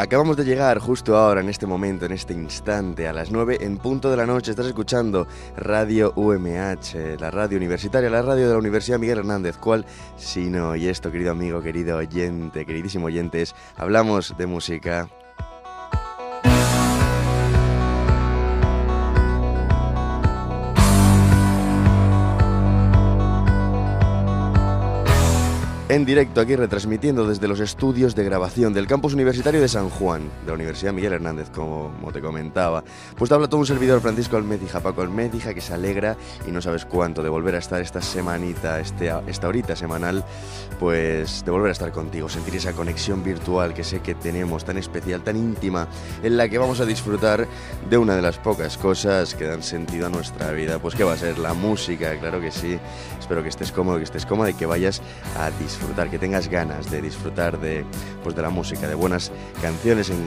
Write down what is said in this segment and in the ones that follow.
Acabamos de llegar justo ahora, en este momento, en este instante, a las 9 en punto de la noche. Estás escuchando Radio UMH, la radio universitaria, la radio de la Universidad Miguel Hernández. ¿Cuál? Si no, y esto, querido amigo, querido oyente, queridísimo oyentes, hablamos de música. En directo aquí retransmitiendo desde los estudios de grabación del campus universitario de San Juan, de la Universidad Miguel Hernández, como, te comentaba. Pues te habla todo un servidor Francisco Almedija, Paco Almedija, que se alegra y no sabes cuánto de volver a estar esta semanita, este, esta horita semanal, pues de volver a estar contigo, sentir esa conexión virtual que sé que tenemos, tan especial, tan íntima, en la que vamos a disfrutar de una de las pocas cosas que dan sentido a nuestra vida. Pues ¿qué va a ser? La música, claro que sí. Espero que estés cómodo, que estés cómoda y que vayas a disfrutar disfrutar, que tengas ganas de disfrutar de, pues, de la música, de buenas canciones en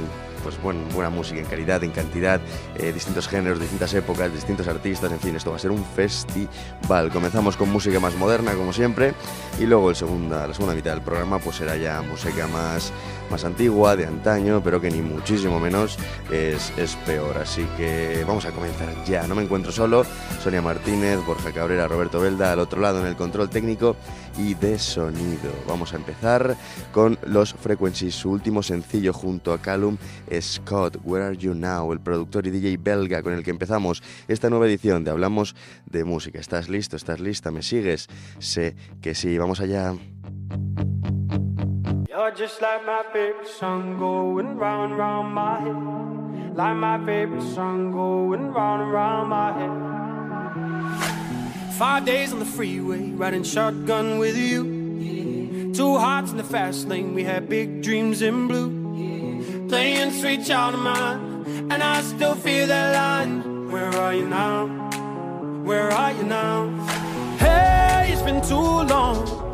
pues buen, buena música en calidad, en cantidad, eh, distintos géneros, distintas épocas, distintos artistas, en fin, esto va a ser un festival. Comenzamos con música más moderna, como siempre, y luego el segunda, la segunda mitad del programa pues será ya música más, más antigua, de antaño, pero que ni muchísimo menos es, es peor. Así que vamos a comenzar ya. No me encuentro solo, Sonia Martínez, Borja Cabrera, Roberto Velda, al otro lado en el control técnico y de sonido. Vamos a empezar con los Frequencies, su último sencillo junto a Calum Scott, Where Are You Now, el productor y DJ belga con el que empezamos esta nueva edición de Hablamos de Música. ¿Estás listo? ¿Estás lista? ¿Me sigues? Sé que sí, vamos allá. You're just like my favorite song going round round my head. Like my favorite song going round round my head. Five days on the freeway, riding shotgun with you. Two hearts in the fast lane, we had big dreams in blue. playing sweet child of mine, and I still feel that line. Where are you now? Where are you now? Hey, it's been too long,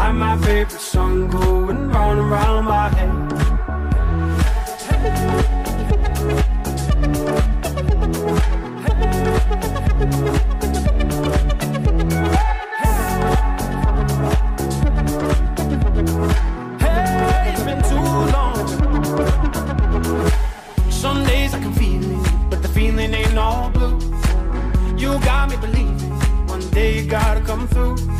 Like my favorite song going round and round my head. Hey, it's been too long Some days I can feel it, but the feeling ain't all blue. You got me believing. One day you gotta come through.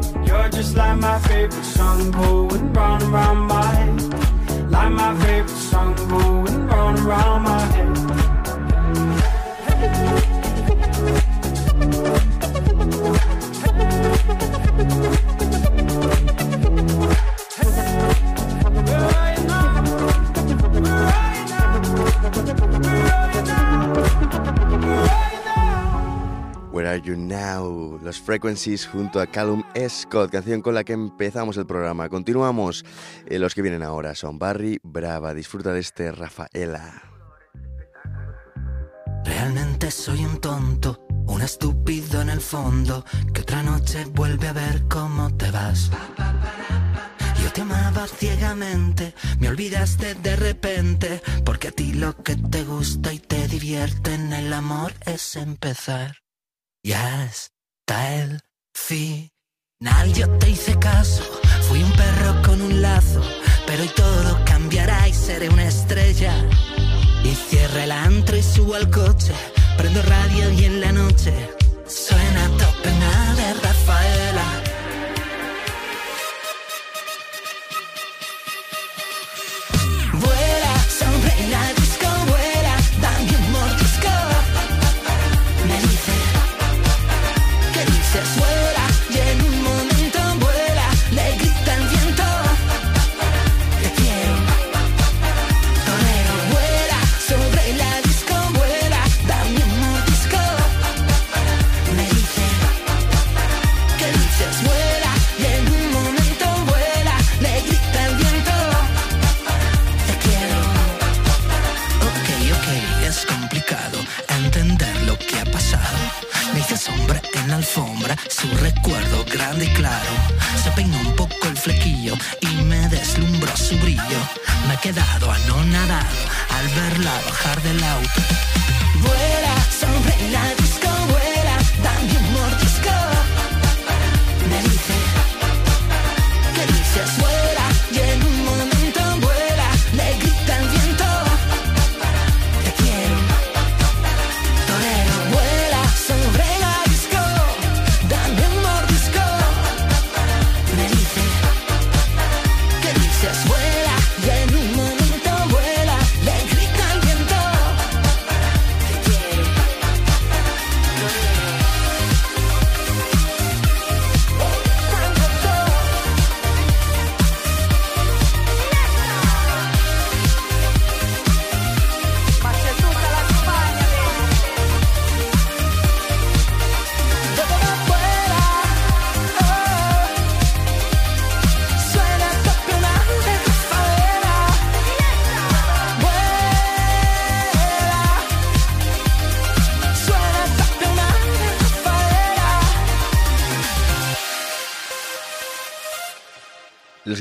Favorite song going round and round my Frequencies junto a Callum Scott, canción con la que empezamos el programa. Continuamos. Eh, los que vienen ahora son Barry Brava. Disfruta de este Rafaela. Realmente soy un tonto, un estúpido en el fondo, que otra noche vuelve a ver cómo te vas. Yo te amaba ciegamente, me olvidaste de repente, porque a ti lo que te gusta y te divierte en el amor es empezar. Y final yo te hice caso. Fui un perro con un lazo, pero hoy todo cambiará y seré una estrella. Y cierra el antro y subo al coche, prendo radio y en la noche suena tope de su recuerdo grande y claro. Se peinó un poco el flequillo y me deslumbró su brillo. Me he quedado anonadado al verla bajar del auto. Vuela la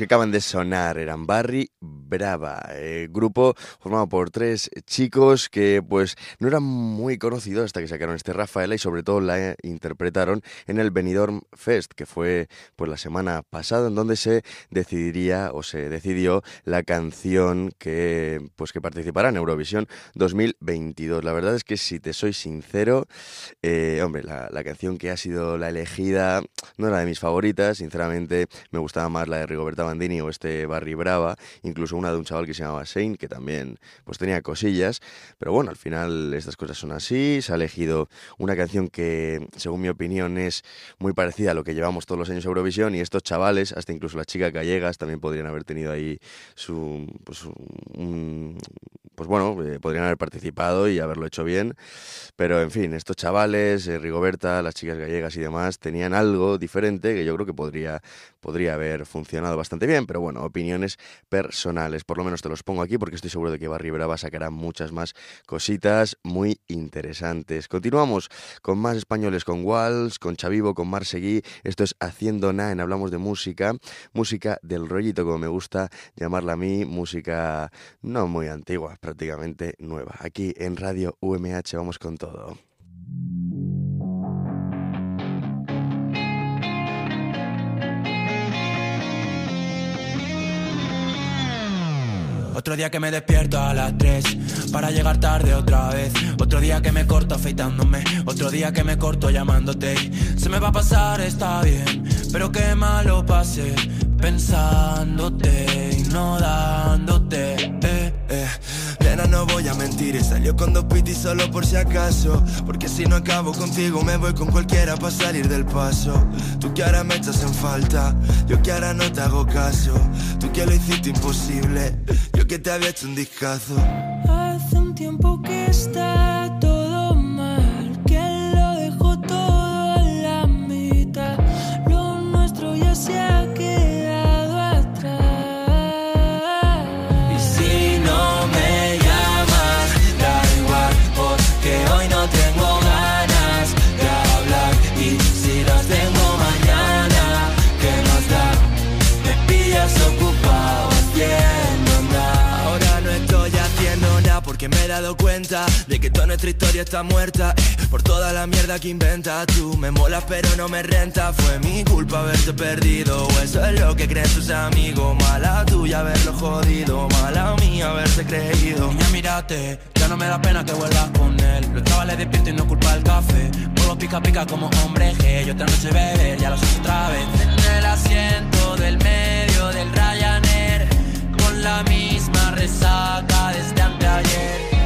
que acaban de sonar eran Barry Brava, eh, grupo formado por tres chicos que pues no eran muy conocidos hasta que sacaron este Rafaela y sobre todo la interpretaron en el Benidorm Fest, que fue pues la semana pasada en donde se decidiría o se decidió la canción que pues que participará en Eurovisión 2022. La verdad es que si te soy sincero, eh, hombre, la, canción que ha sido la elegida no era de mis favoritas, sinceramente me gustaba más la de Rigoberta Bandini o este Barry Brava, incluso una de un chaval que se llamaba Shane, que también pues tenía cosillas, pero bueno, al final estas cosas son así, se ha elegido una canción que, según mi opinión, es muy parecida a lo que llevamos todos los años Eurovisión y estos chavales, hasta incluso las chicas gallegas, también podrían haber tenido ahí su, pues, un- pues bueno, eh, podrían haber participado y haberlo hecho bien, pero en fin, estos chavales, eh, Rigoberta, las chicas gallegas y demás, tenían algo diferente que yo creo que podría, podría haber funcionado bastante bien, pero bueno, opiniones personales, por lo menos te los pongo aquí porque estoy seguro de que Barry Brava sacará muchas más cositas muy interesantes. Continuamos con más españoles, con Walls, con Chavivo, con Marsegui, esto es Haciendo Na en Hablamos de Música, música del rollito como me gusta llamarla a mí, música no muy antigua, prácticamente nueva. Aquí en Radio UMH vamos con todo. Otro día que me despierto a las 3 para llegar tarde otra vez. Otro día que me corto afeitándome. Otro día que me corto llamándote. Se me va a pasar, está bien. Pero qué malo pasé pensándote y no dándote. Eh, eh. Nena, no voy a mentir, salió con dos pitis solo por si acaso. Porque si no acabo contigo, me voy con cualquiera para salir del paso. Tú que ahora me echas en falta, yo que ahora no te hago caso. Tú que lo hiciste imposible, yo que te había hecho un discazo. Hace un tiempo que está nuestra historia está muerta. eh, por toda la mierda que inventas tú. Me molas pero no me renta. Fue mi culpa haberte perdido. O eso es lo que creen tus amigos. Mala tuya haberlo jodido. Mala mía haberse creído. Niña, mírate, ya no me da pena que vuelvas con él. Los chavales despierto y no culpa el café. Polvo pica pica como hombre G. Yo otra noche beber, ya lo sé otra vez. En el asiento del medio del Ryanair. Con la misma resaca desde anteayer.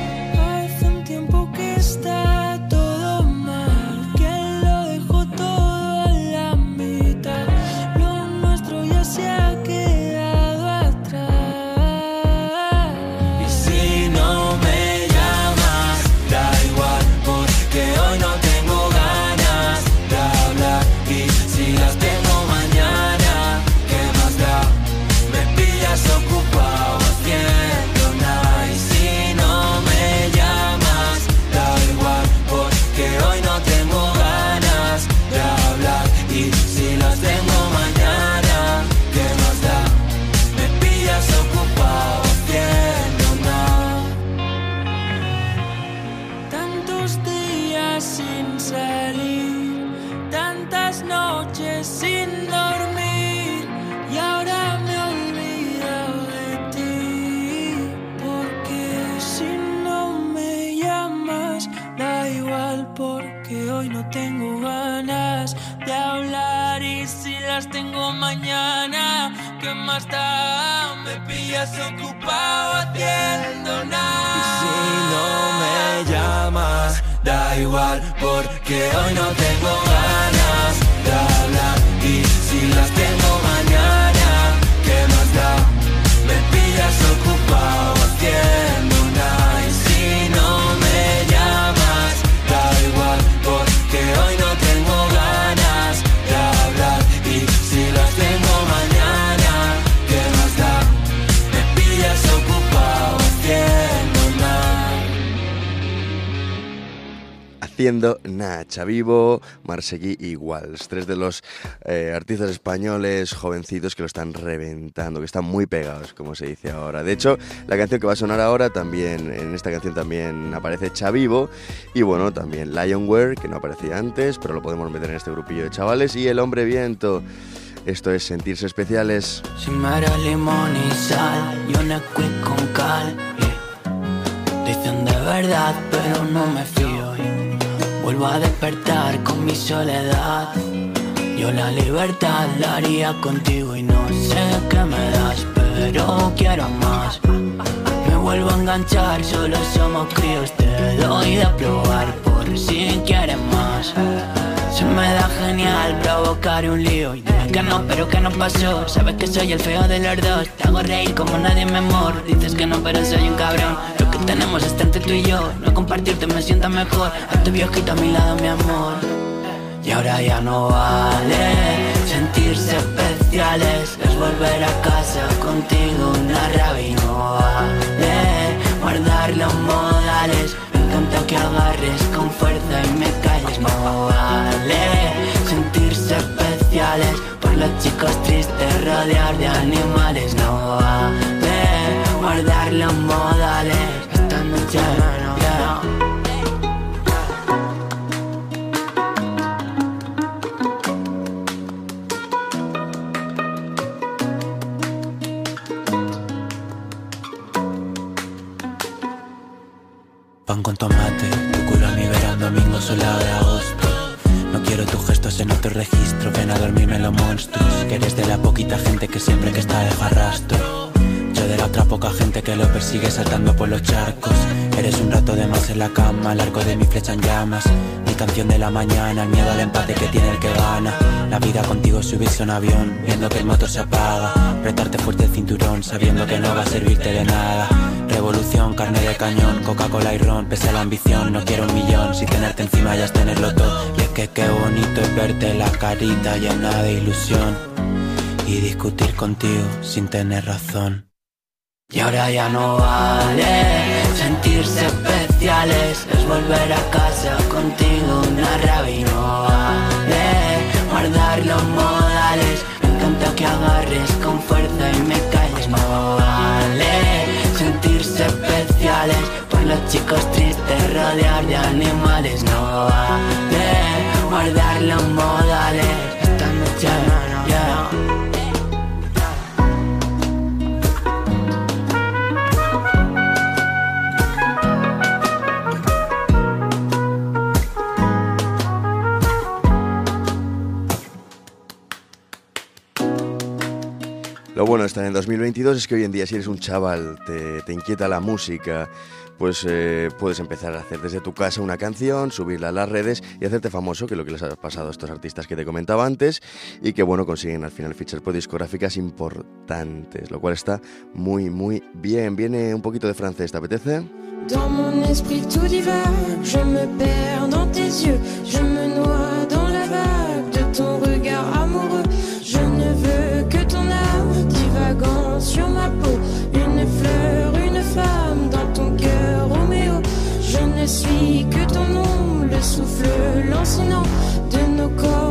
Mañana. ¿Qué más da? Me pillas ocupado haciendo nada. Y si no me llamas, da igual porque hoy no tengo ganas de hablar. Y si las tengo mañana, ¿qué más da? Me pillas ocupado haciendo nada. Y si no me llamas, da igual porque hoy no Haciendo Nacha Vivo, Marseguí y Walls, tres de los eh, artistas españoles jovencitos que lo están reventando, que están muy pegados, como se dice ahora. De hecho, la canción que va a sonar ahora también, en esta canción también aparece Chavivo y bueno, también Lionware, que no aparecía antes, pero lo podemos meter en este grupillo de chavales, y El Hombre Viento. Esto es sentirse especiales. Sin mero limón y sal y un quick con cal. Dicen de verdad, pero no me fío. Vuelvo a despertar con mi soledad. Yo la libertad la haría contigo y no sé qué me das, pero quiero más. Me vuelvo a enganchar, solo somos críos, te doy de probar por si quieres más. Se me da genial provocar un lío y dime que no, pero que no pasó. Sabes que soy el feo de los dos, te hago reír como nadie me amor. Dices que no, pero soy un cabrón. Tenemos está entre tú y yo, no compartirte me sienta mejor. A tu viejito a mi lado, mi amor. Y ahora ya no vale sentirse especiales Es volver a casa contigo una rabia y no vale Guardar los modales Me encanta que agarres llamas. Mi canción de la mañana, el miedo al empate que tiene el que gana. La vida contigo subirse un avión, viendo que el motor se apaga. Retarte fuerte el cinturón, sabiendo que no va a servirte de nada. Revolución, carne de cañón, Coca-Cola y ron, pese a la ambición, no quiero un millón, si tenerte encima ya es tenerlo todo. Y es que qué bonito es verte la carita llena de ilusión y discutir contigo sin tener razón. Y ahora ya no vale sentirse especiales, es volver a casa contigo una rabia y no vale guardar los modales. Me encanta que agarres con fuerza y me calles, no vale sentirse especiales por los chicos tristes rodear de animales, no vale guardar los modales. Lo bueno de estar en 2022 es que hoy en día si eres un chaval, te, te inquieta la música, pues eh, puedes empezar a hacer desde tu casa una canción, subirla a las redes y hacerte famoso, que es lo que les ha pasado a estos artistas que te comentaba antes y que bueno, consiguen al final fichar por discográficas importantes, lo cual está muy muy bien. Viene un poquito de francés, ¿te apetece? De nos corps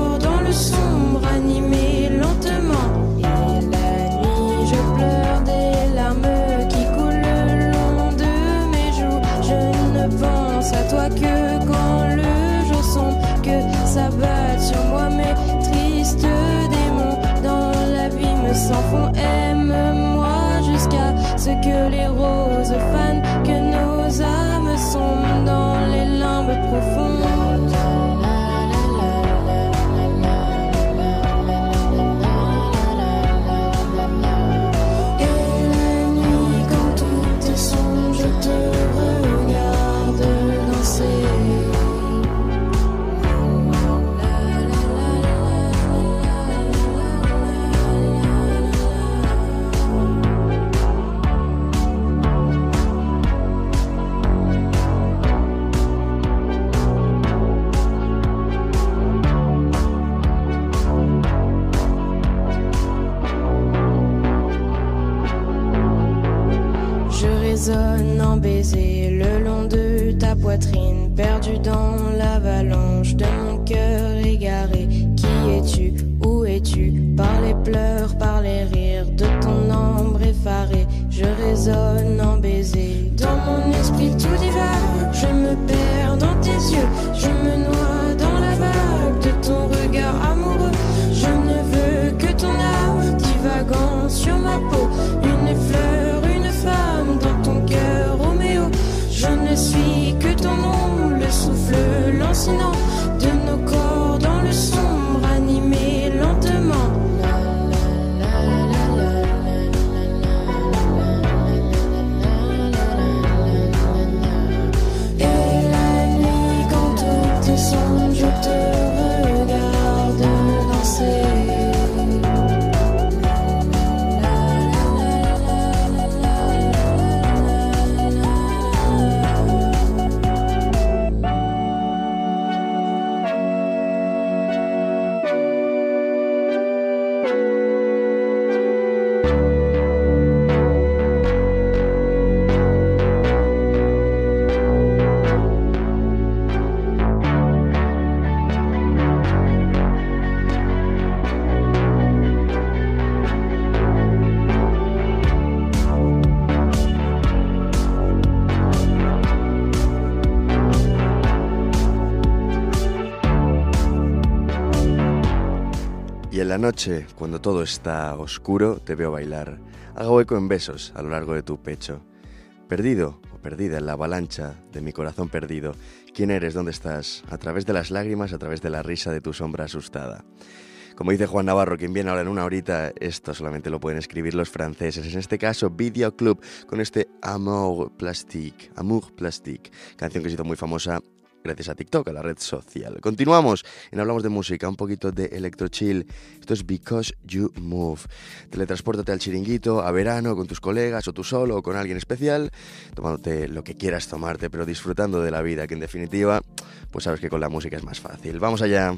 poitrine, perdu dans l'avalanche de mon cœur égaré. Qui es-tu? Où es-tu? Par les pleurs, par les rires de ton ombre effarée, je résonne en baiser. Dans mon esprit tout divague, je me perds dans tes yeux, je me noie dans la vague de ton regard amoureux. Je ne veux que ton âme divagant sur ma peau, personal noche, cuando todo está oscuro, te veo bailar. Hago eco en besos a lo largo de tu pecho. Perdido o perdida en la avalancha de mi corazón perdido. ¿Quién eres? ¿Dónde estás? A través de las lágrimas, a través de la risa de tu sombra asustada. Como dice Juan Navarro, quien viene ahora en una horita, esto solamente lo pueden escribir los franceses. En este caso, Video Club, con este Amour Plastique, Amour Plastique, canción que se hizo muy famosa gracias a TikTok, a la red social. Continuamos en Hablamos de Música, un poquito de electro chill. Esto es Because You Move. Teletranspórtate al chiringuito, a verano, con tus colegas, o tú solo, o con alguien especial, tomándote lo que quieras tomarte, pero disfrutando de la vida, que en definitiva, pues sabes que con la música es más fácil. Vamos allá.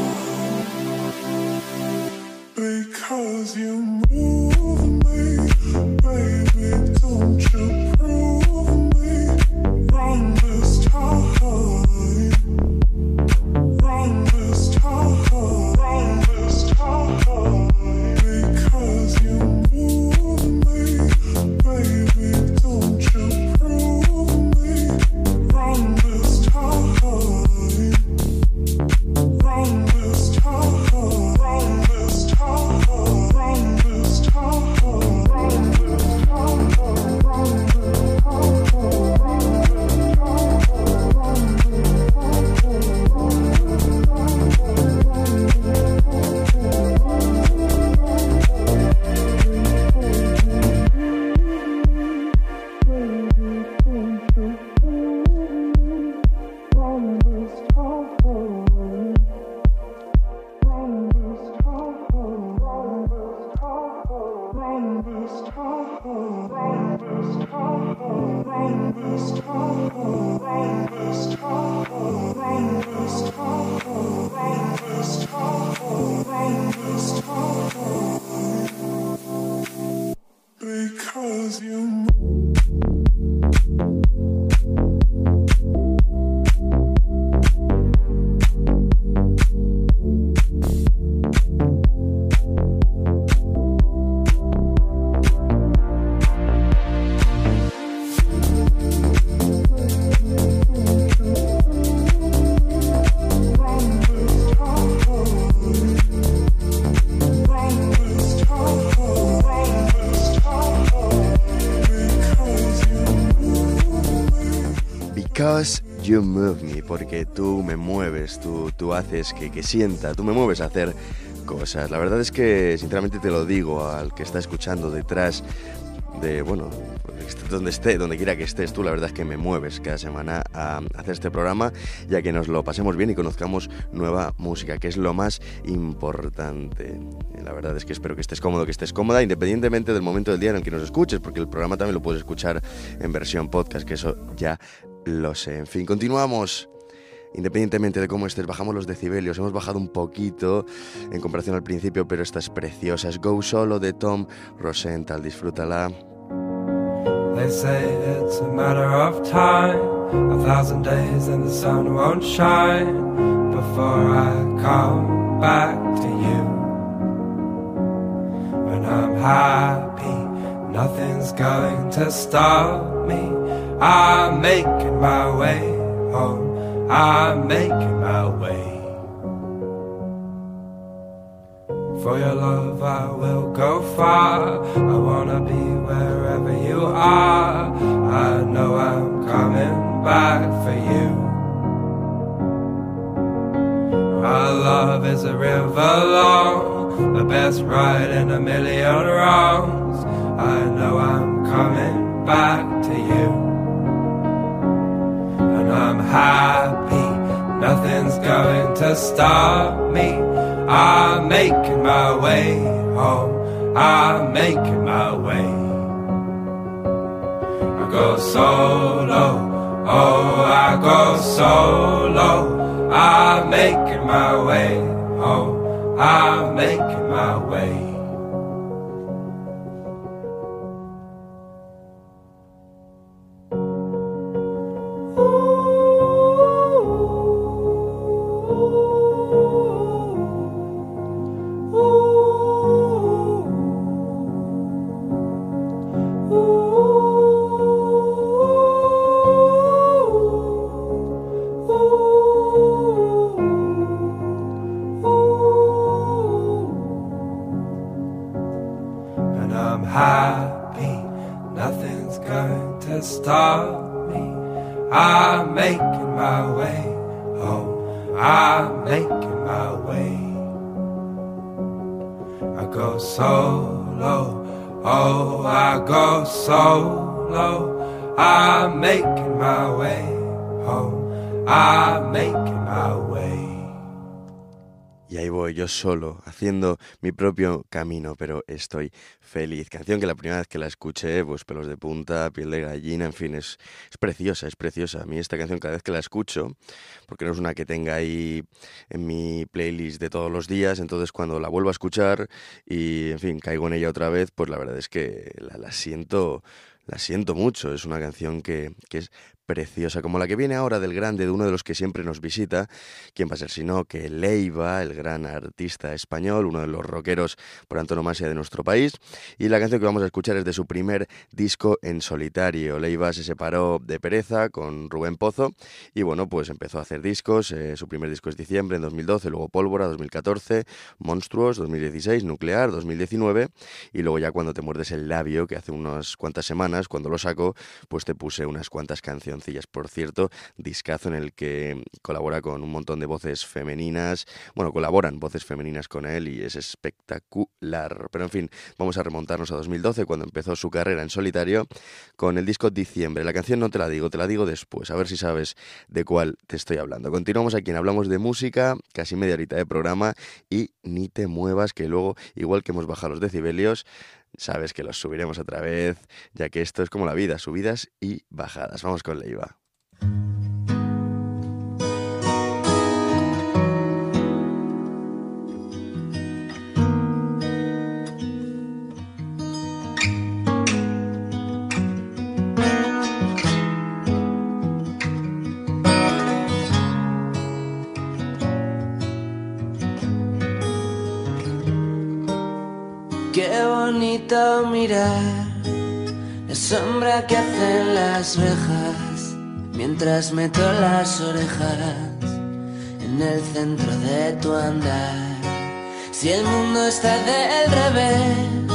Because you move me, baby, don't you porque tú me mueves, tú, tú haces que, que sienta, tú me mueves a hacer cosas. La verdad es que, sinceramente, te lo digo al que está escuchando detrás de, bueno, donde esté, donde quiera que estés tú, la verdad es que me mueves cada semana a hacer este programa, ya que nos lo pasemos bien y conozcamos nueva música, que es lo más importante. La verdad es que espero que estés cómodo, que estés cómoda, independientemente del momento del día en el que nos escuches, porque el programa también lo puedes escuchar en versión podcast, que eso ya lo sé. En fin, continuamos. Independientemente de cómo estés, bajamos los decibelios. Hemos bajado un poquito en comparación al principio, pero esta es preciosa. Es Go Solo de Tom Rosenthal. Disfrútala. They say it's a matter of time, a thousand days and the sun won't shine before I come back to you. When I'm happy, nothing's going to stop me. I'm making my way home. I'm making my way. For your love, I will go far. I wanna be wherever you are. I know I'm coming back for you. Our love is a river long, the best ride in a million wrongs. I know I'm coming back to you. I'm happy, nothing's going to stop me. I'm making my way home, I'm making my way. I go solo, oh, I go solo. I'm making my way home, I'm making my way. Y ahí voy yo solo, haciendo mi propio camino, pero estoy feliz. Canción que la primera vez que la escuché, pues pelos de punta, piel de gallina, en fin, es, preciosa, es preciosa. A mí esta canción cada vez que la escucho, porque no es una que tenga ahí en mi playlist de todos los días, entonces cuando la vuelvo a escuchar y, en fin, caigo en ella otra vez, pues la verdad es que la siento... La siento mucho, es una canción que, que es preciosa, como la que viene ahora del grande, de uno de los que siempre nos visita, quién va a ser sino que Leiva, el gran artista español, uno de los rockeros por antonomasia de nuestro país, y la canción que vamos a escuchar es de su primer disco en solitario. Leiva se separó de Pereza con Rubén Pozo y bueno, pues empezó a hacer discos, eh, su primer disco es diciembre en 2012, luego Pólvora 2014, Monstruos 2016, Nuclear 2019 y luego ya cuando te muerdes el labio, que hace unas cuantas semanas, cuando lo saco, pues te puse unas cuantas Por cierto, discazo en el que colabora con un montón de voces femeninas, bueno, colaboran voces femeninas con él y es espectacular. Pero en fin, vamos a remontarnos a 2012 cuando empezó su carrera en solitario con el disco Diciembre. La canción no te la digo, te la digo después, a ver si sabes de cuál te estoy hablando. Continuamos aquí en Hablamos de Música, casi media horita de programa y ni te muevas que luego, igual que hemos bajado los decibelios, sabes que los subiremos otra vez, ya que esto es como la vida, subidas y bajadas. Vamos con Leiva. Qué bonito mirar la sombra que hacen las rejas mientras meto las orejas en el centro de tu andar. Si el mundo está del revés,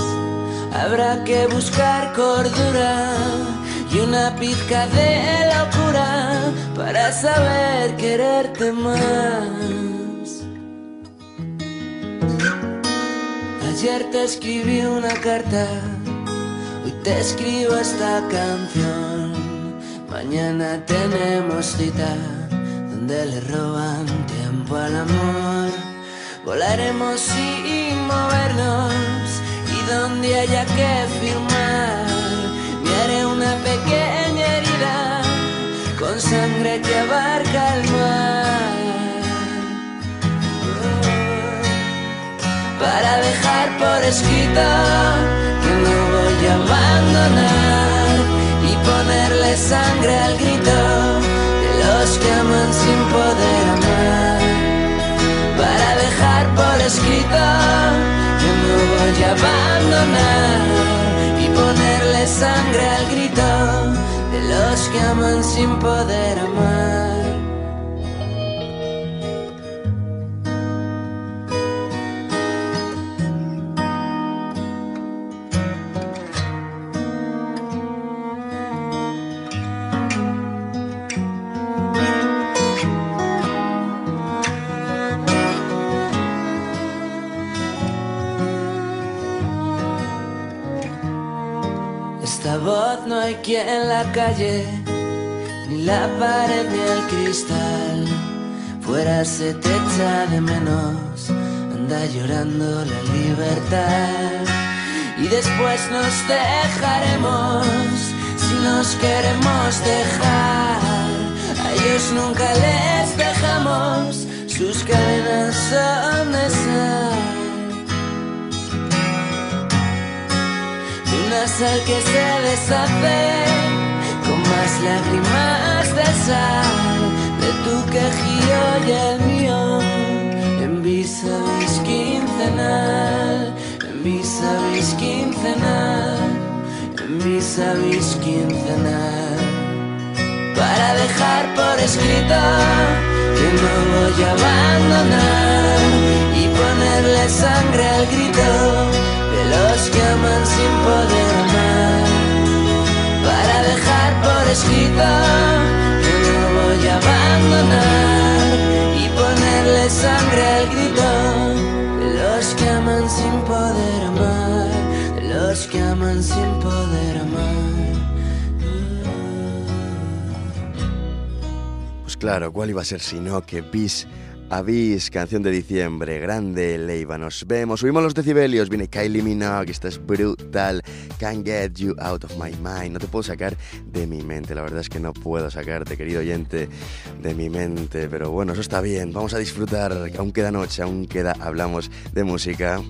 habrá que buscar cordura y una pizca de locura para saber quererte más. Ayer escribí una carta, hoy te escribo esta canción. Mañana tenemos cita donde le roban tiempo al amor. Volaremos sin movernos y donde haya que firmar, me haré una pequeña herida con sangre que abarca el mar. Para dejar por escrito que no voy a abandonar y ponerle sangre al grito de los que aman sin poder amar. Para dejar por escrito que no voy a abandonar y ponerle sangre al grito de los que aman sin poder amar. Voz no hay quien la calle, ni la pared ni el cristal. Fuera se te echa de menos, anda llorando la libertad. Y después nos dejaremos, si nos queremos dejar. A ellos nunca les dejamos, sus cadenas son de. Sal que se deshace con más lágrimas de sal de tu quejío y el mío en vis a quincenal en vis a quincenal en vis a quincenal. Para dejar por escrito que no voy a abandonar y ponerle sangre al grito los que aman sin poder amar. Para dejar por escrito que no voy a abandonar y ponerle sangre al grito los que aman sin poder amar, los que aman sin poder amar. Pues claro, ¿cuál iba a ser si no que bis a bis, canción de diciembre, grande Leiva, nos vemos, subimos los decibelios, viene Kylie Minogue, esta es brutal, Can't Get You Out of My Mind, no te puedo sacar de mi mente, la verdad es que no puedo sacarte, querido oyente, de mi mente, pero bueno, eso está bien, vamos a disfrutar, aún queda noche, aún queda, hablamos de música.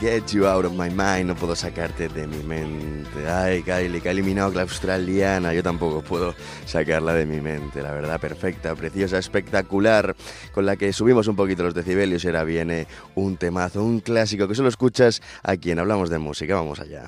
Get you out of my mind. No puedo sacarte de mi mente. Ay, Kylie, que ha eliminado la australiana. Yo tampoco puedo sacarla de mi mente. La verdad, perfecta, preciosa, espectacular. Con la que subimos un poquito los decibelios. Y ahora viene un temazo, un clásico que solo escuchas a quien hablamos de música. Vamos allá.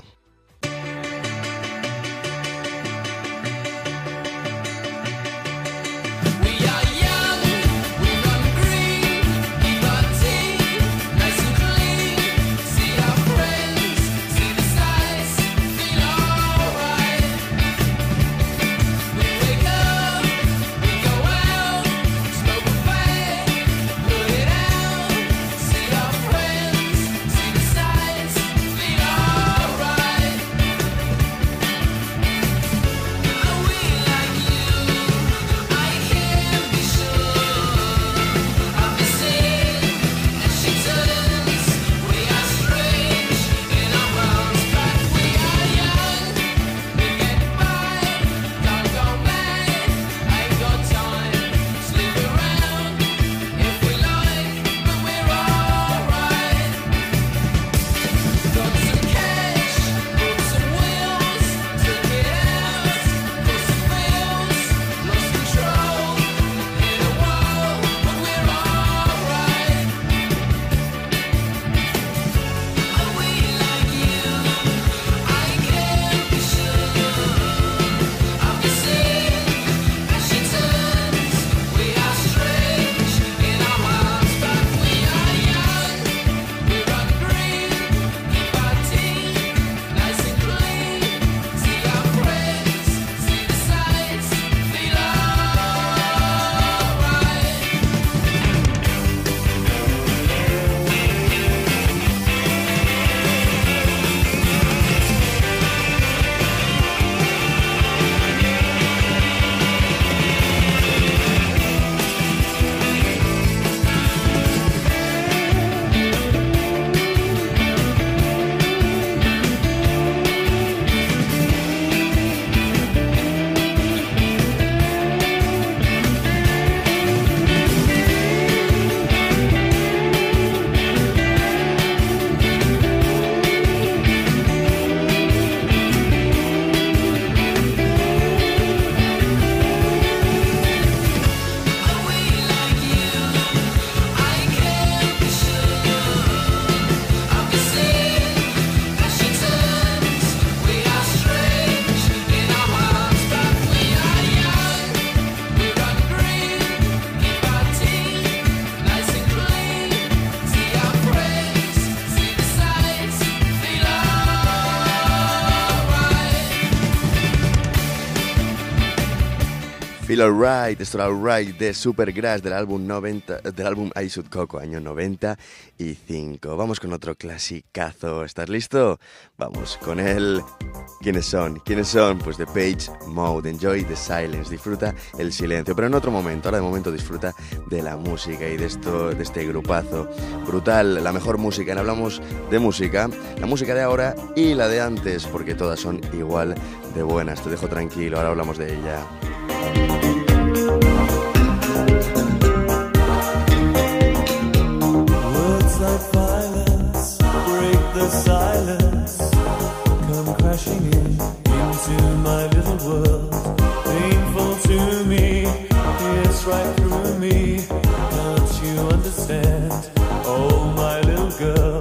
Alright. Esto era Alright de Supergrass del álbum 90, del álbum I Should Coco, año 95. Vamos con otro clasicazo. ¿Estás listo? Vamos con él. ¿Quiénes son? ¿Quiénes son? Pues The Page Mode. Enjoy the silence. Disfruta el silencio. Pero en otro momento. Ahora de momento disfruta de la música y de esto, de este grupazo. Brutal, la mejor música. No hablamos de música. La música de ahora y la de antes, porque todas son igual de buenas. Te dejo tranquilo. Ahora hablamos de ella. Like violence break the silence. Come crashing in into my little world. Painful to me, it's right through me. Don't you understand? Oh, my little girl.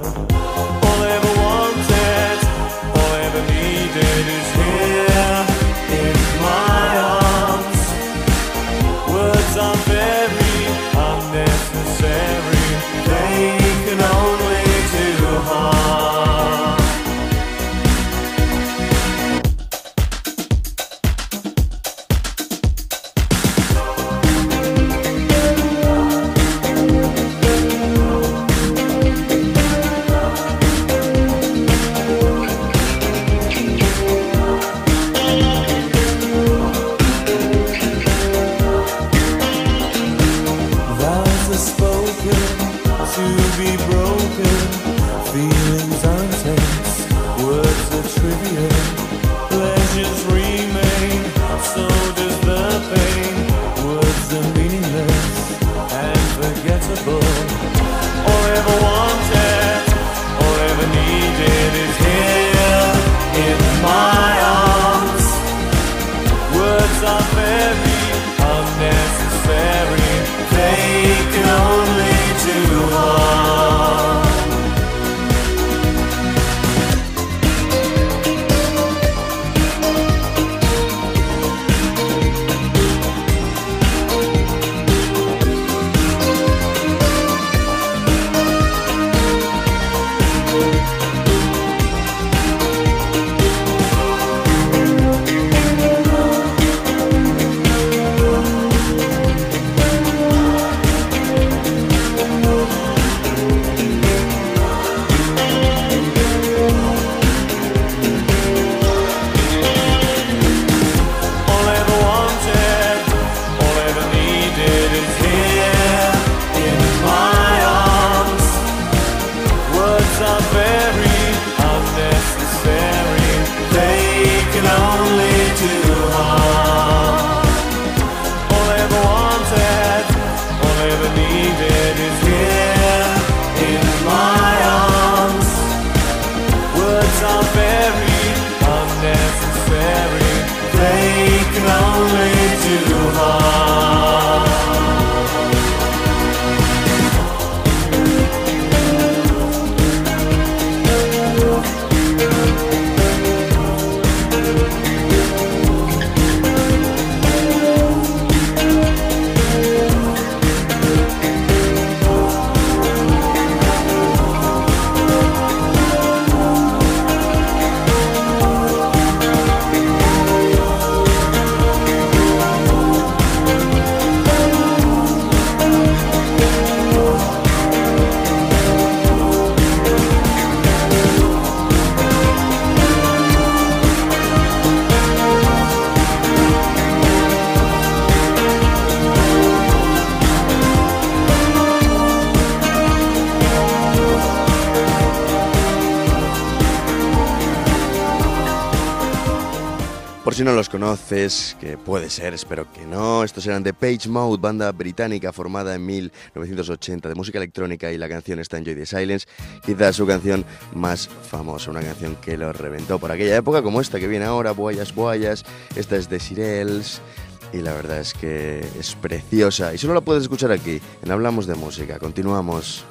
Que puede ser, espero que no, estos eran The Page Mode, banda británica formada en 1980 de música electrónica y la canción está Enjoy the Silence, quizás su canción más famosa, una canción que lo reventó por aquella época como esta que viene ahora, Boyas Boyas, esta es de Sirels y la verdad es que es preciosa. Y solo la puedes escuchar aquí, en Hablamos de Música, continuamos.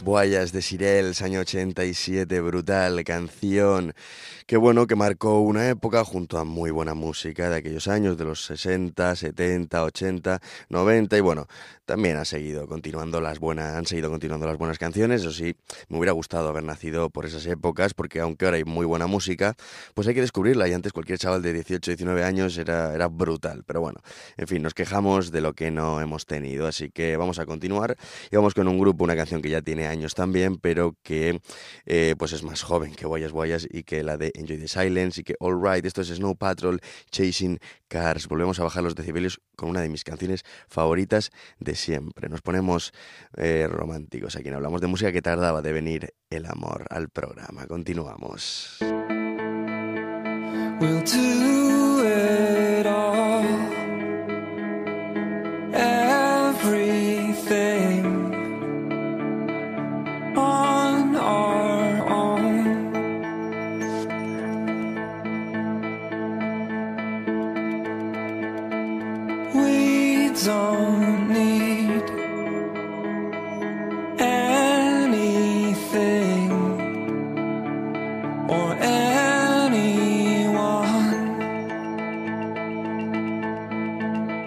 Guayas, Guayas de Sirels, año 87, brutal canción. Qué bueno que marcó una época junto a muy buena música de aquellos años, de los 60, 70, 80, 90 y bueno, también ha seguido continuando las buenas, han seguido continuando las buenas canciones. Eso sí, me hubiera gustado haber nacido por esas épocas porque aunque ahora hay muy buena música, pues hay que descubrirla y antes cualquier chaval de 18, 19 años era, era brutal. Pero bueno, en fin, nos quejamos de lo que no hemos tenido, así que vamos a continuar y vamos con un grupo, una canción que ya tiene años también, pero que eh, pues es más joven que Guayas Guayas y que la de Enjoy the Silence y que All Right, esto es Snow Patrol, Chasing Cars. Volvemos a bajar los decibelios con una de mis canciones favoritas de siempre. Nos ponemos eh, románticos aquí, hablamos de música que tardaba de venir el amor al programa. Continuamos. We don't need anything or anyone.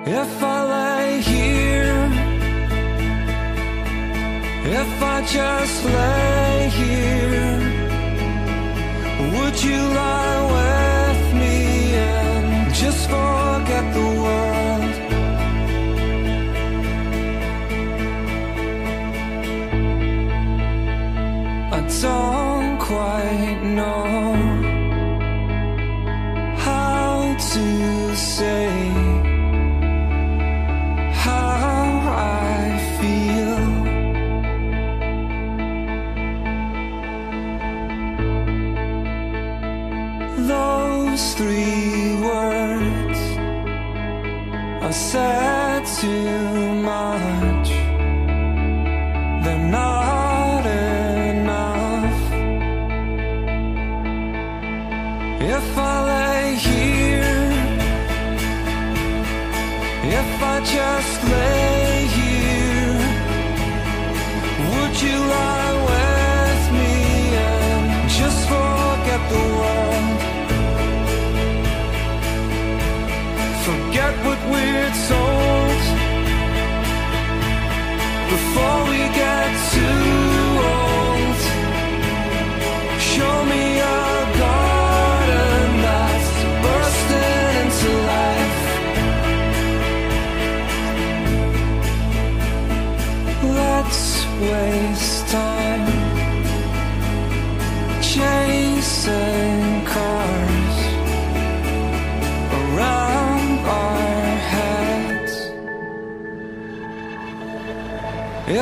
If I lay here, if I just lay here, would you lie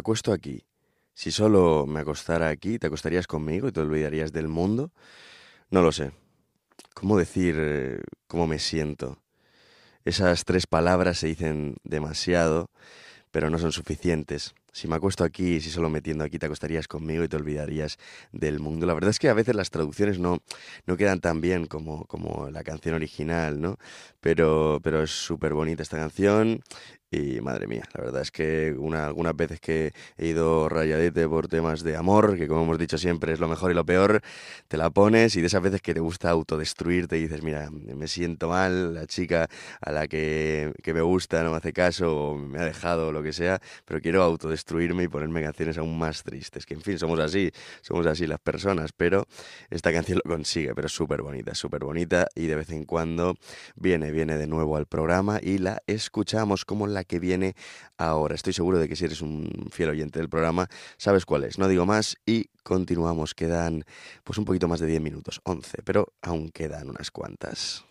acuesto aquí, si solo me acostara aquí, ¿te acostarías conmigo y te olvidarías del mundo? No lo sé. ¿Cómo decir eh, cómo me siento? Esas tres palabras se dicen demasiado, pero no son suficientes. Si me acuesto aquí, si solo metiendo aquí te acostarías conmigo y te olvidarías del mundo. La verdad es que a veces las traducciones no, no quedan tan bien como, como la canción original, ¿no? Pero, pero es súper bonita esta canción y madre mía, la verdad es que una, algunas veces que he ido rayadete por temas de amor, que como hemos dicho siempre es lo mejor y lo peor, te la pones y de esas veces que te gusta autodestruirte y dices, mira, me siento mal, la chica a la que, que me gusta no me hace caso o me ha dejado o lo que sea, pero quiero autodestruirme y ponerme canciones aún más tristes, que en fin, somos así, somos así las personas, pero esta canción lo consigue, pero es súper bonita, súper bonita y de vez en cuando viene, viene de nuevo al programa y la escuchamos como la que viene ahora. Estoy seguro de que si eres un fiel oyente del programa, sabes cuál es. No digo más y continuamos. Quedan pues un poquito más de 10 minutos, 11, pero aún quedan unas cuantas.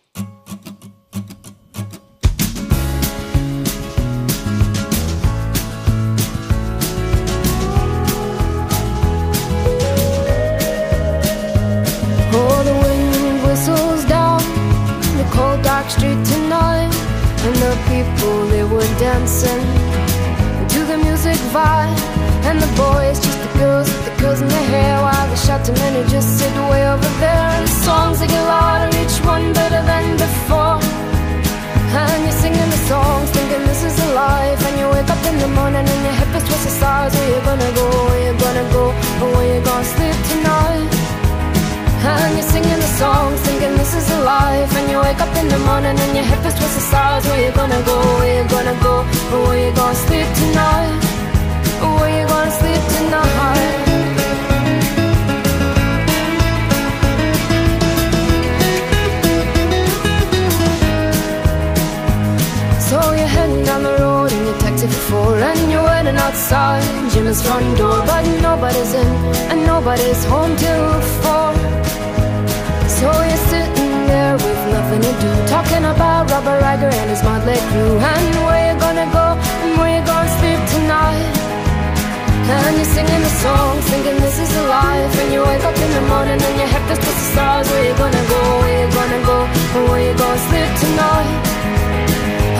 Dancing to the music vibe, and the boys just the girls with the girls in their hair, while the shouting men who just sit way over there. And the songs they get louder, each one better than before. And you're singing the songs, thinking this is a life. And you wake up in the morning and your hip is twisted stars. Where you gonna go? Where you gonna go? Or where you gonna sleep tonight? And you're singing the songs, thinking this is a life. And you wake up in the morning and your hip is twisted stars. Where you gonna go? Where you gonna go? Where you gonna sleep tonight? Where you gonna sleep tonight? So you're heading down the road your taxi for four And you're waiting outside Jimmy's front door But nobody's in and nobody's home till four So you're sitting there with nothing to do Talking about Robert Riger and his motley crew And where you gonna go and where you gonna sleep tonight And you're singing the song, thinking this is a life. And you wake up in the morning and your head feels towards the stars. Where you gonna go? Where you gonna go? Or where you gonna sleep tonight?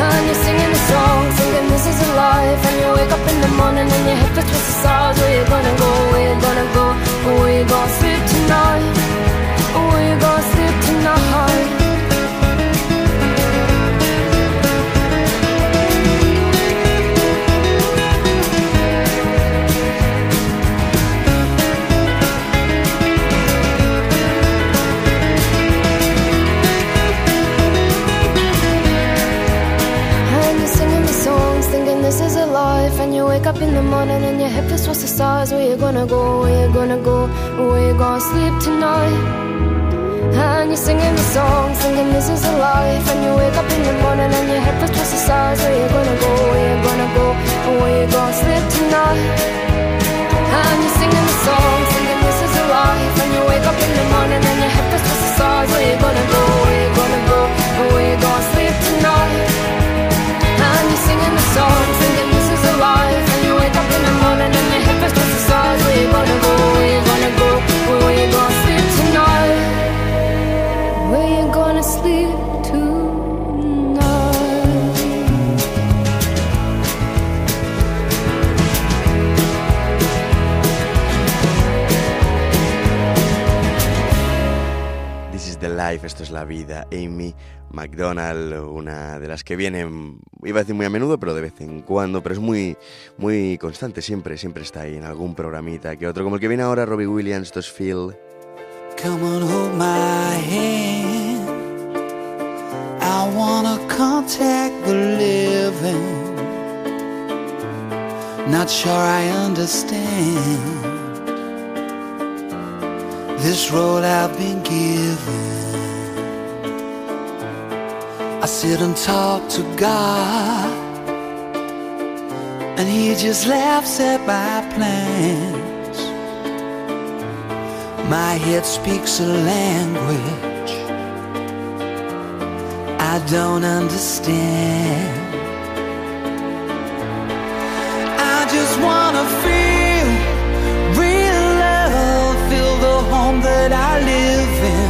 And you're singing the song, thinking this is a life. And you wake up in the morning and your head feels towards the stars. Where you gonna go? Gonna go? Where you gonna go? Where you gonna sleep tonight? And you're singing the songs, thinking this is a life. And you wake up in the morning and your head feels towards the. Where you gonna go? Where you gonna go? Where you gonna sleep tonight? And you're singing the songs, thinking this is a life. And you wake up in the morning and your head feels towards the. Where you gonna go? Where you gonna go? Where you gonna sleep tonight? And you're singing the song, thinking this is a life. And you wake up in the morning esto es la vida. Amy McDonald, una de las que vienen, iba a decir muy a menudo, pero de vez en cuando, pero es muy, muy constante, siempre, siempre está ahí en algún programita que otro, como el que viene ahora, Robbie Williams, esto es Phil. Come on, hold my hand. I wanna contact the living. Not sure I understand this road I've been given. I sit and talk to God, and He just laughs at my plans. My head speaks a language I don't understand. I just wanna feel real love, feel the home that I live in.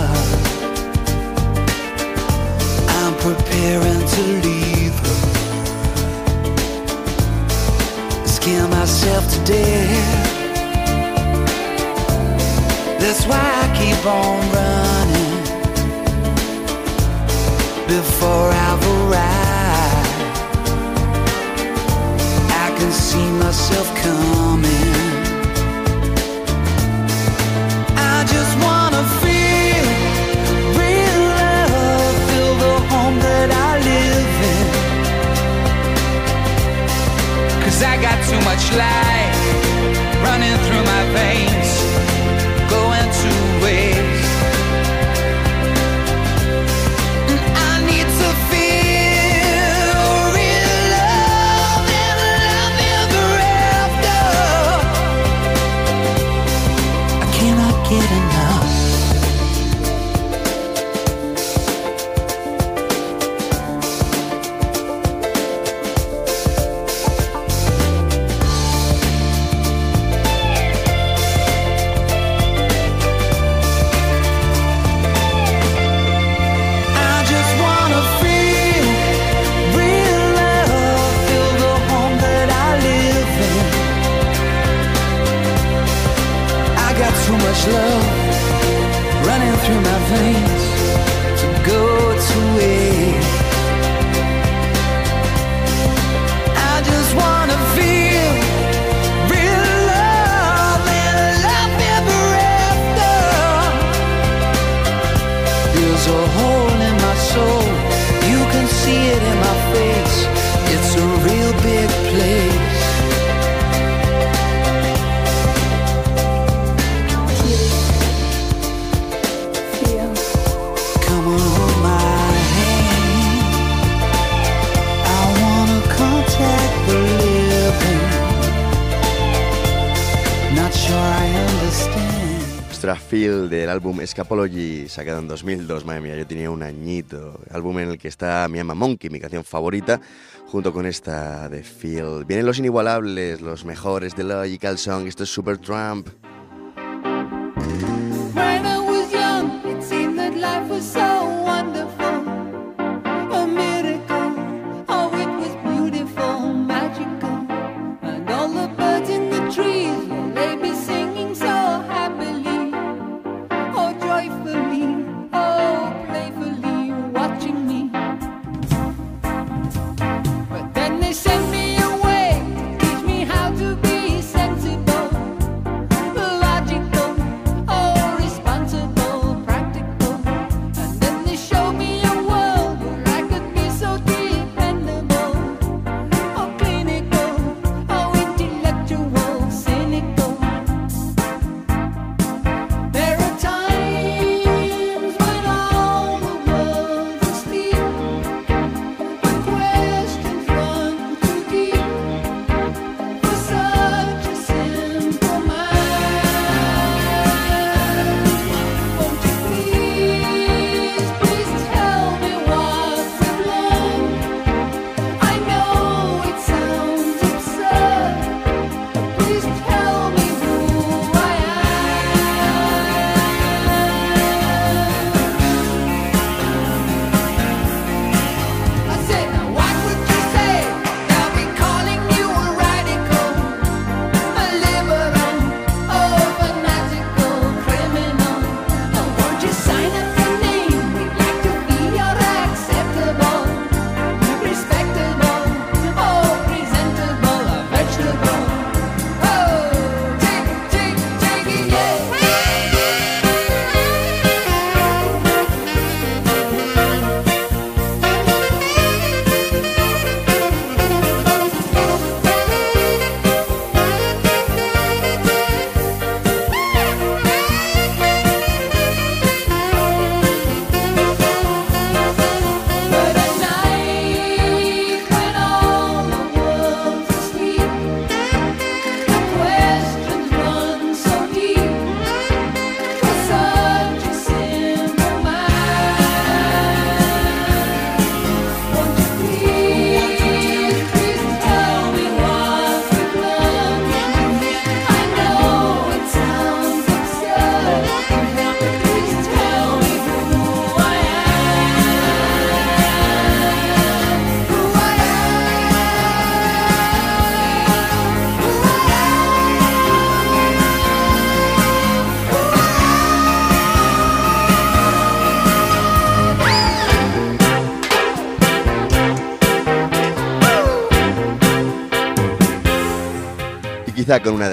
death. That's why I keep on running before I've arrived. I can see myself coming. I just wanna feel real love, feel the home that I live in. Cause I got too much life Escapology, sacado en 2002. Madre mía, yo tenía un añito. Álbum en el que está mi ama Monkey, mi canción favorita, junto con esta de Feel. Vienen los inigualables, los mejores de Logical Song. Esto es Super Trump.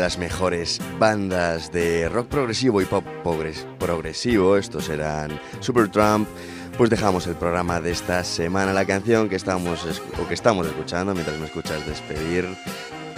Las mejores bandas de rock progresivo y pop progres- progresivo, estos serán Supertramp, pues dejamos el programa de esta semana. La canción que estamos, es- o que estamos escuchando mientras me escuchas despedir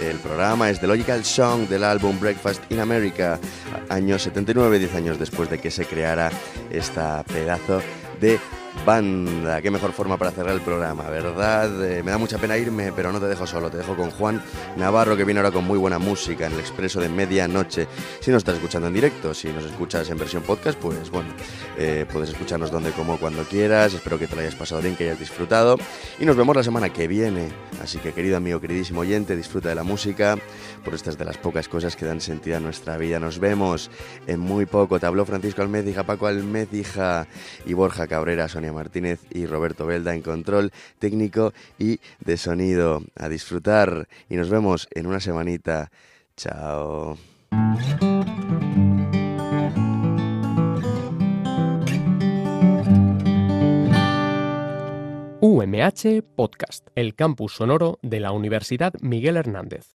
el programa es The Logical Song del álbum Breakfast in America, año 79, 10 años después de que se creara esta pedazo de banda. Qué mejor forma para cerrar el programa, ¿verdad? Eh, me da mucha pena irme, pero no te dejo solo, te dejo con Juan Navarro, que viene ahora con muy buena música en el expreso de medianoche. Si nos estás escuchando en directo, si nos escuchas en versión podcast, pues bueno, eh, puedes escucharnos donde, como, cuando quieras. Espero que te lo hayas pasado bien, que hayas disfrutado. Y nos vemos la semana que viene. Así que, querido amigo, queridísimo oyente, disfruta de la música, por estas de las pocas cosas que dan sentido a nuestra vida. Nos vemos en muy poco. Te habló Francisco Almecija, Paco Almecija y Borja Cabrera, Sonia Martínez y Roberto Belda en control técnico y de sonido. A disfrutar y nos vemos en una semanita. Chao. UMH Podcast, el campus sonoro de la Universidad Miguel Hernández.